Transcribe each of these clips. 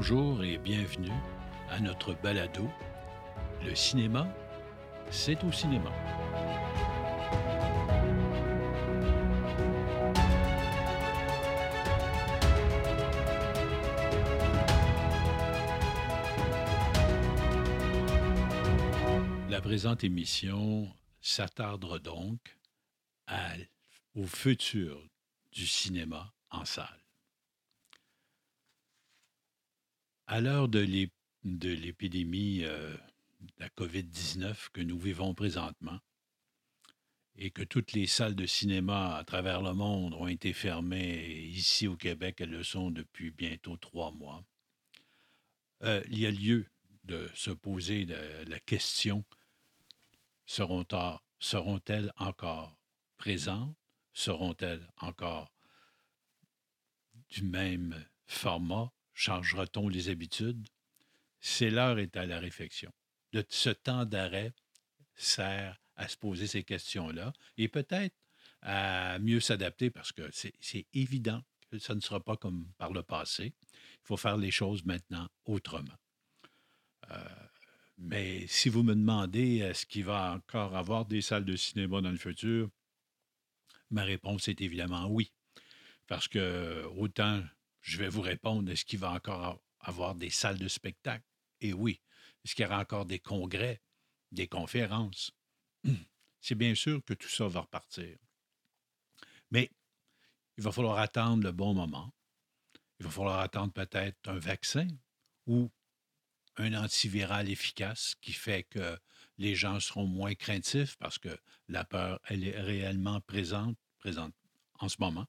Bonjour et bienvenue à notre balado. Le cinéma, c'est au cinéma. La présente émission s'attardera donc au futur du cinéma en salle. À l'heure de l'ép- de l'épidémie euh, de la COVID-19 que nous vivons présentement et que toutes les salles de cinéma à travers le monde ont été fermées, ici au Québec, elles le sont depuis bientôt trois mois, euh, il y a lieu de se poser la, question, seront- seront-elles encore présentes? Seront-elles encore du même format? Changera-t-on les habitudes? C'est l'heure est à la réflexion. Ce temps d'arrêt sert à se poser ces questions-là et peut-être à mieux s'adapter parce que c'est c'est évident que ça ne sera pas comme par le passé. Il faut faire les choses maintenant autrement. Euh, mais si vous me demandez est-ce qu'il va encore avoir des salles de cinéma dans le futur, ma réponse est évidemment oui. Parce que autant je vais vous répondre, est-ce qu'il va encore avoir des salles de spectacle? Et oui. Est-ce qu'il y aura encore des congrès, des conférences? C'est bien sûr que tout ça va repartir. Mais il va falloir attendre le bon moment. Il va falloir attendre peut-être un vaccin ou un antiviral efficace qui fait que les gens seront moins craintifs parce que la peur, elle est réellement présente en ce moment.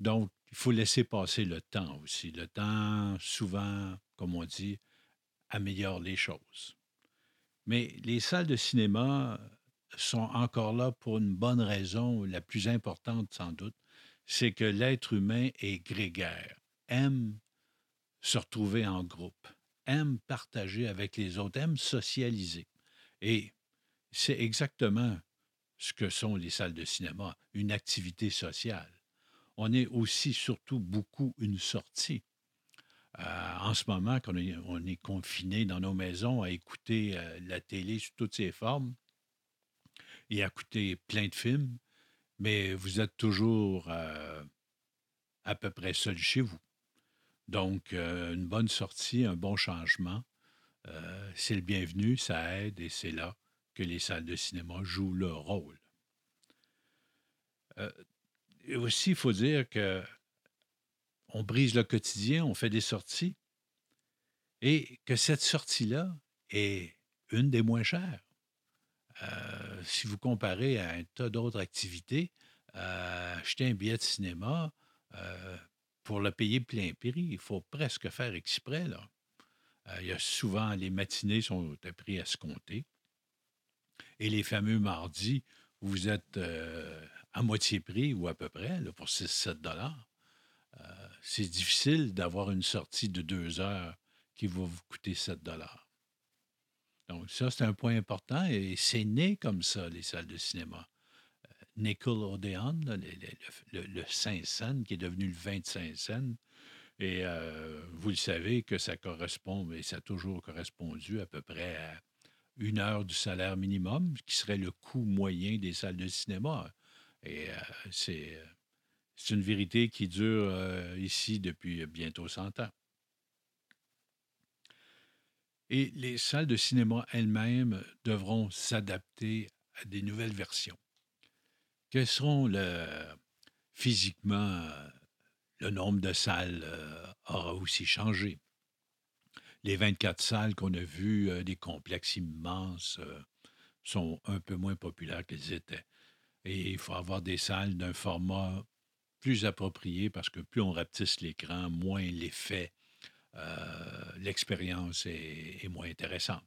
Donc, il faut laisser passer le temps aussi. Le temps, souvent, comme on dit, améliore les choses. Mais les salles de cinéma sont encore là pour une bonne raison, la plus importante sans doute, c'est que l'être humain est grégaire, aime se retrouver en groupe, aime partager avec les autres, aime socialiser. Et c'est exactement ce que sont les salles de cinéma, une activité sociale. On est aussi surtout beaucoup une sortie. Euh, en ce moment, quand on est, on est confiné dans nos maisons à écouter euh, la télé sous toutes ses formes et à écouter plein de films, mais vous êtes toujours euh, à peu près seul chez vous. Donc, une bonne sortie, un bon changement, c'est le bienvenu, ça aide et c'est là que les salles de cinéma jouent leur rôle. Aussi, il faut dire que on brise le quotidien, on fait des sorties, et que cette sortie-là est une des moins chères. Euh, si vous comparez à un tas d'autres activités, euh, acheter un billet de cinéma, euh, pour le payer plein prix, il faut presque faire exprès. Là. Il y a souvent, les matinées sont à prix à se compter. Et les fameux mardis, vous êtes à moitié prix ou à peu près, pour 6-7 dollars. Euh, c'est difficile d'avoir une sortie de deux heures qui va vous coûter 7 dollars. Donc, ça, c'est un point important et c'est né comme ça, les salles de cinéma. Euh, Nickelodeon, là, le, le, le, le 5 cents, qui est devenu le 25 cents, et euh, vous le savez que ça correspond, et ça a toujours correspondu à peu près à une heure du salaire minimum, qui serait le coût moyen des salles de cinéma. Et euh, c'est euh, c'est une vérité qui dure euh, ici depuis bientôt 100 ans. Et les salles de cinéma elles-mêmes devront s'adapter à des nouvelles versions. Quels seront le, physiquement, le nombre de salles aura aussi changé. Les 24 salles qu'on a vues, des complexes immenses, sont un peu moins populaires qu'elles étaient. Et il faut avoir des salles d'un format plus approprié parce que plus on rapetisse l'écran, moins l'effet, euh, l'expérience est, moins intéressante.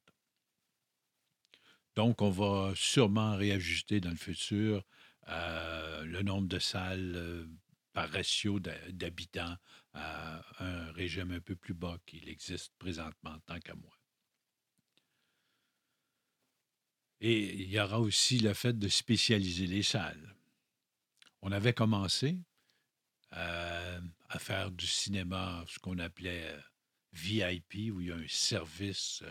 Donc, on va sûrement réajuster dans le futur euh, le nombre de salles euh, par ratio d'habitants à un régime un peu plus bas qu'il existe présentement, tant qu'à moi. Et il y aura aussi le fait de spécialiser les salles. On avait commencé euh, à faire du cinéma, ce qu'on appelait euh, VIP où il y a un service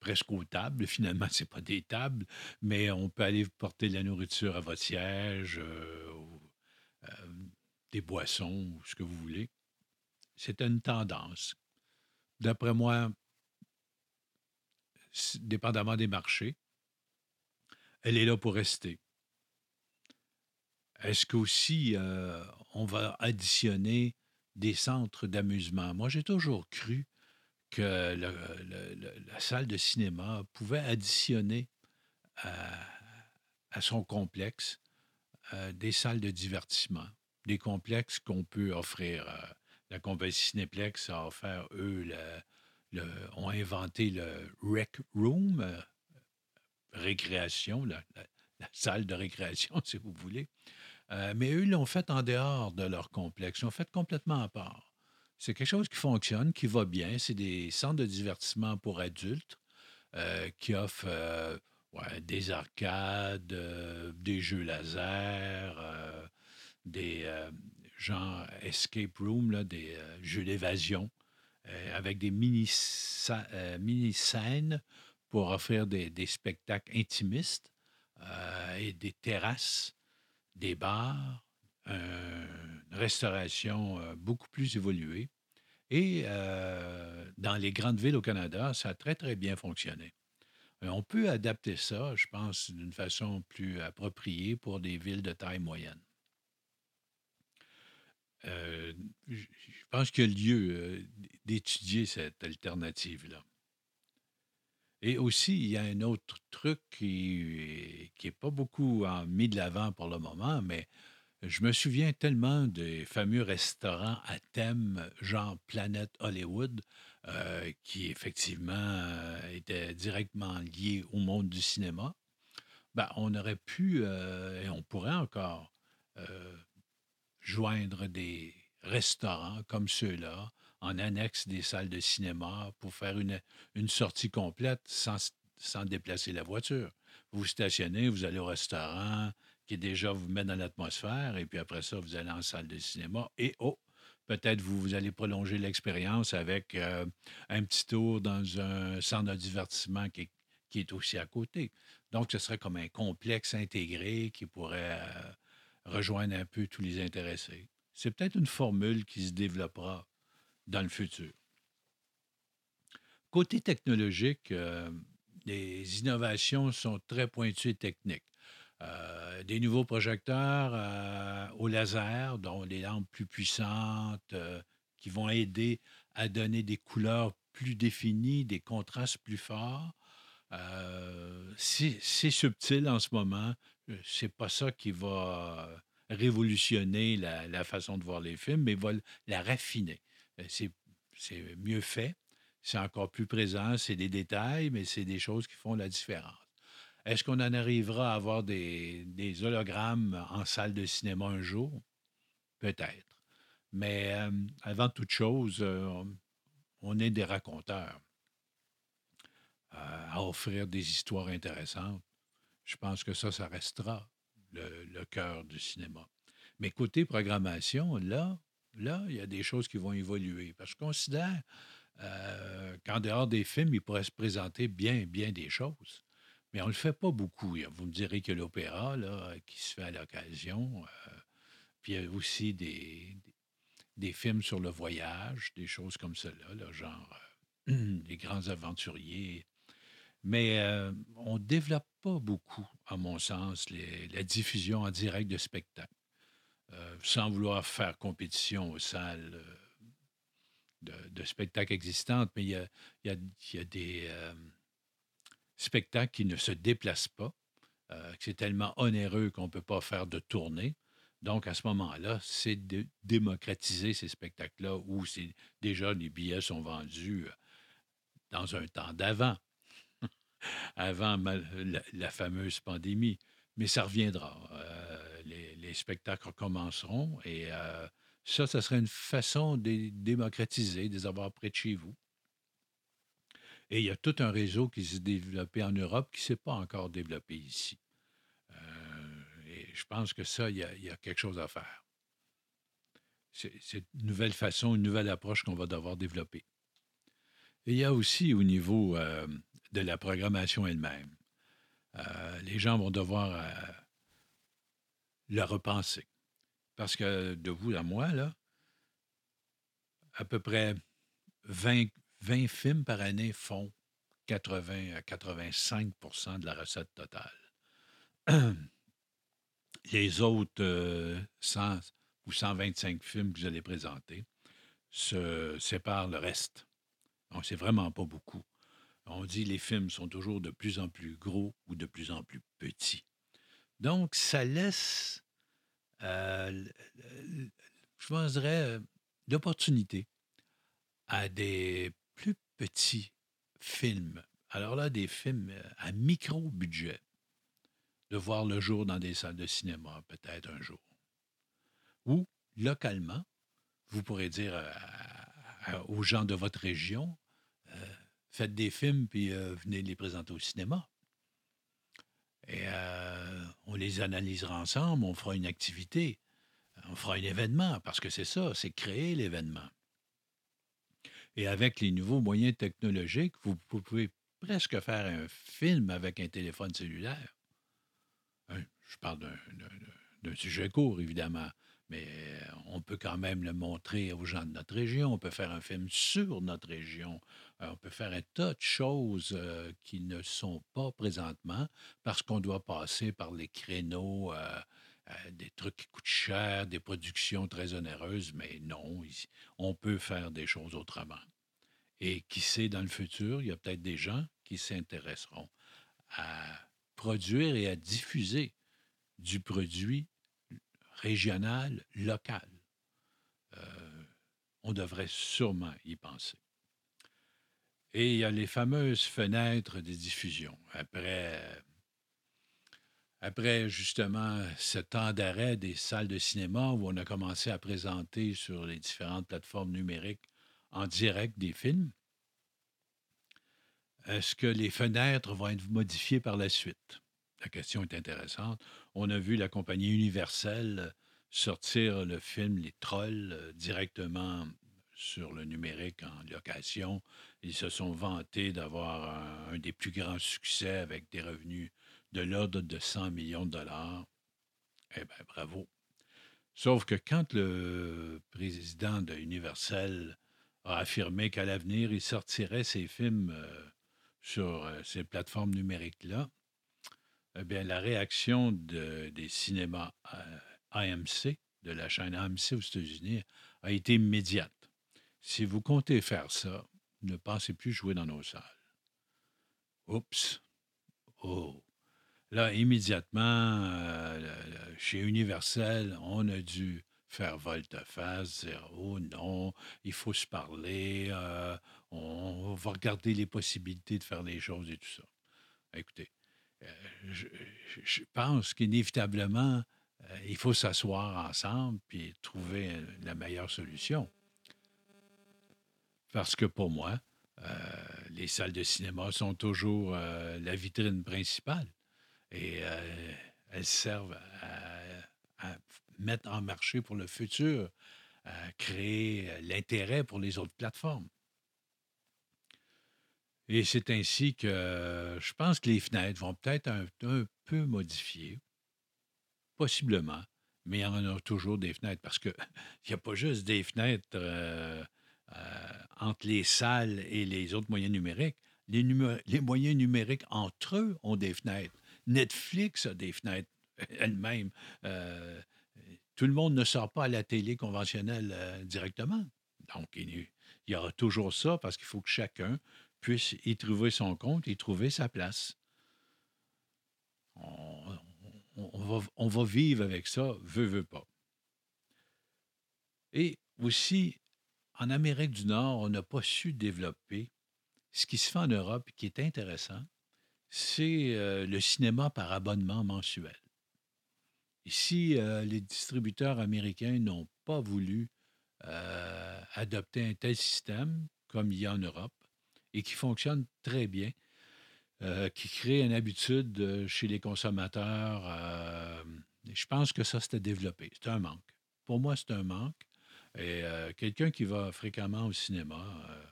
presque aux tables. Finalement, ce n'est pas des tables, mais on peut aller porter de la nourriture à votre siège, des boissons, ce que vous voulez. C'est une tendance. D'après moi, dépendamment des marchés, elle est là pour rester. Est-ce qu'aussi euh, on va additionner des centres d'amusement? Moi, j'ai toujours cru que la salle de cinéma pouvait additionner à, son complexe euh, des salles de divertissement, des complexes qu'on peut offrir. Euh, la compagnie Cinéplex a offert, eux, ont inventé le Rec Room, récréation, la, salle de récréation, si vous voulez. Euh, mais eux l'ont fait en dehors de leur complexe. Ils l'ont fait complètement à part. C'est quelque chose qui fonctionne, qui va bien. C'est des centres de divertissement pour adultes euh, qui offrent euh, des arcades, des jeux laser, des genre escape room, là, des jeux d'évasion, avec des mini-scènes mini pour offrir des, spectacles intimistes euh, et des terrasses, des bars, une restauration euh, beaucoup plus évoluée. Et euh, dans les grandes villes au Canada, ça a très, très bien fonctionné. On peut adapter ça, je pense, d'une façon plus appropriée pour des villes de taille moyenne. Je pense qu'il y a lieu d'étudier cette alternative-là. Et aussi, il y a un autre truc qui n'est pas beaucoup mis de l'avant pour le moment, mais je me souviens tellement des fameux restaurants à thème, genre Planète Hollywood, euh, qui effectivement euh, étaient directement liés au monde du cinéma. Ben, on aurait pu, euh, et on pourrait encore, joindre des restaurants comme ceux-là en annexe des salles de cinéma pour faire une, une sortie complète sans, sans déplacer la voiture. Vous stationnez, vous allez au restaurant qui déjà vous met dans l'atmosphère, et puis après ça, vous allez en salle de cinéma, et oh, peut-être vous, vous allez prolonger l'expérience avec euh, un petit tour dans un centre de divertissement qui, qui, est aussi à côté. Donc, ce serait comme un complexe intégré qui pourrait euh, rejoindre un peu tous les intéressés. C'est peut-être une formule qui se développera dans le futur. Côté technologique, euh, les innovations sont très pointues et techniques. Euh, des nouveaux projecteurs euh, au laser, dont des lampes plus puissantes, qui vont aider à donner des couleurs plus définies, des contrastes plus forts. C'est subtil en ce moment. C'est pas ça qui va révolutionner la, façon de voir les films, mais va la raffiner. C'est mieux fait, c'est encore plus présent, c'est des détails, mais c'est des choses qui font la différence. Est-ce qu'on en arrivera à avoir des, hologrammes en salle de cinéma un jour? Peut-être. Mais euh, avant toute chose, euh, on est des raconteurs euh, à offrir des histoires intéressantes. Je pense que ça, ça restera le, cœur du cinéma. Mais côté programmation, là, là, il y a des choses qui vont évoluer. Parce que je considère euh, qu'en dehors des films, il pourrait se présenter bien, bien des choses. Mais on ne le fait pas beaucoup. Vous me direz que l'opéra, là, qui se fait à l'occasion. Euh, puis il y a aussi des, des, films sur le voyage, des choses comme cela, genre euh, Les grands aventuriers. Mais on ne développe pas beaucoup, à mon sens, la diffusion en direct de spectacles. Euh, sans vouloir faire compétition aux salles euh, de, spectacles existantes, mais il y a, des euh, spectacles qui ne se déplacent pas, que c'est tellement onéreux qu'on ne peut pas faire de tournée. Donc, à ce moment-là, c'est de démocratiser ces spectacles-là où déjà les billets sont vendus dans un temps d'avant, avant la, fameuse pandémie. Mais ça reviendra les spectacles recommenceront. Et euh, ça, ça serait une façon de démocratiser, de les avoir près de chez vous. Et il y a tout un réseau qui s'est développé en Europe qui ne s'est pas encore développé ici. Euh, et je pense que ça, il y, a, quelque chose à faire. c'est une nouvelle façon, une nouvelle approche qu'on va devoir développer. Il y a aussi au niveau euh, de la programmation elle-même. Euh, les gens vont devoir euh, le repenser. Parce que de vous à moi, là, à peu près 20, 20 films par année font 80 à 85% de la recette totale. Les autres 100 ou 125 films que vous allez présenter se séparent le reste. C'est vraiment pas beaucoup. On dit les films sont toujours de plus en plus gros ou de plus en plus petits. Donc, ça laisse, euh, je penserais, l'opportunité à des plus petits films. Alors là, des films à micro-budget, de voir le jour dans des salles de cinéma, peut-être un jour. Ou, localement, vous pourrez dire aux gens de votre région, euh, faites des films, puis euh, venez les présenter au cinéma. Et euh, on les analysera ensemble, on fera une activité, on fera un événement, parce que c'est ça, c'est créer l'événement. Et avec les nouveaux moyens technologiques, vous pouvez presque faire un film avec un téléphone cellulaire. Hein, je parle d'un sujet court, évidemment, mais on peut quand même le montrer aux gens de notre région. On peut faire un film sur notre région. Euh, on peut faire un tas de choses euh, qui ne sont pas présentement parce qu'on doit passer par les créneaux, euh, des trucs qui coûtent cher, des productions très onéreuses, mais non, on peut faire des choses autrement. Et qui sait, dans le futur, il y a peut-être des gens qui s'intéresseront à produire et à diffuser du produit régional, local. on devrait sûrement y penser. Et il y a les fameuses fenêtres de diffusion. Après, après justement ce temps d'arrêt des salles de cinéma où on a commencé à présenter sur les différentes plateformes numériques en direct des films, est-ce que les fenêtres vont être modifiées par la suite? La question est intéressante. On a vu la compagnie Universelle sortir le film Les Trolls euh, directement sur le numérique en location. Ils se sont vantés d'avoir un, des plus grands succès avec des revenus de l'ordre de 100 millions de dollars. Eh bien, bravo. Sauf que quand le président de Universal a affirmé qu'à l'avenir, il sortirait ses films euh, sur euh, ces plateformes numériques-là, eh la réaction des cinémas AMC, de la chaîne AMC aux États-Unis, a été immédiate. Si vous comptez faire ça, ne pensez plus jouer dans nos salles. Oups. Oh. Là, immédiatement, euh, chez Universel, on a dû faire volte-face, dire Oh non, il faut se parler, euh, on va regarder les possibilités de faire des choses et tout ça. Écoutez, euh, je, pense qu'inévitablement, il faut s'asseoir ensemble puis trouver la meilleure solution. Parce que pour moi, euh, les salles de cinéma sont toujours euh, la vitrine principale et euh, elles servent à, mettre en marché pour le futur, à créer l'intérêt pour les autres plateformes. Et c'est ainsi que je pense que les fenêtres vont peut-être un, peu modifier, possiblement, mais il y en a toujours des fenêtres parce qu'il n'y a pas juste des fenêtres euh, entre les salles et les autres moyens numériques, les, les, moyens numériques entre eux ont des fenêtres. Netflix a des fenêtres elle-même. Euh, tout le monde ne sort pas à la télé conventionnelle euh, directement. Donc, il, y aura toujours ça parce qu'il faut que chacun puisse y trouver son compte, y trouver sa place. On, va, vivre avec ça, veut, veut pas. Et aussi, en Amérique du Nord, on n'a pas su développer ce qui se fait en Europe qui est intéressant, c'est euh, le cinéma par abonnement mensuel. Ici, euh, les distributeurs américains n'ont pas voulu euh, adopter un tel système comme il y a en Europe et qui fonctionne très bien, qui crée une habitude chez les consommateurs. je pense que ça, c'était développé. C'est un manque. Pour moi, c'est un manque. Et euh, quelqu'un qui va fréquemment au cinéma, euh,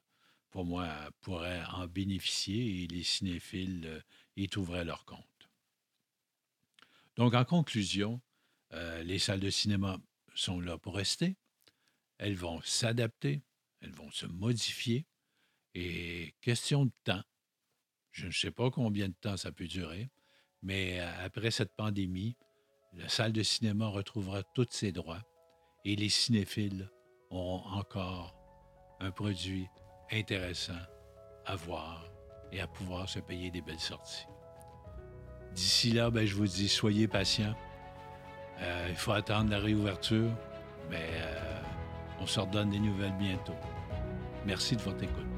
pour moi, pourrait en bénéficier et les cinéphiles euh, y trouveraient leur compte. Donc, en conclusion, les salles de cinéma sont là pour rester. Elles vont s'adapter, elles vont se modifier. Et question de temps, je ne sais pas combien de temps ça peut durer, mais après cette pandémie, la salle de cinéma retrouvera tous ses droits et les cinéphiles auront encore un produit intéressant à voir et à pouvoir se payer des belles sorties. D'ici là, ben, je vous dis, soyez patients. Euh, il faut attendre la réouverture, mais euh, on se redonne des nouvelles bientôt. Merci de votre écoute.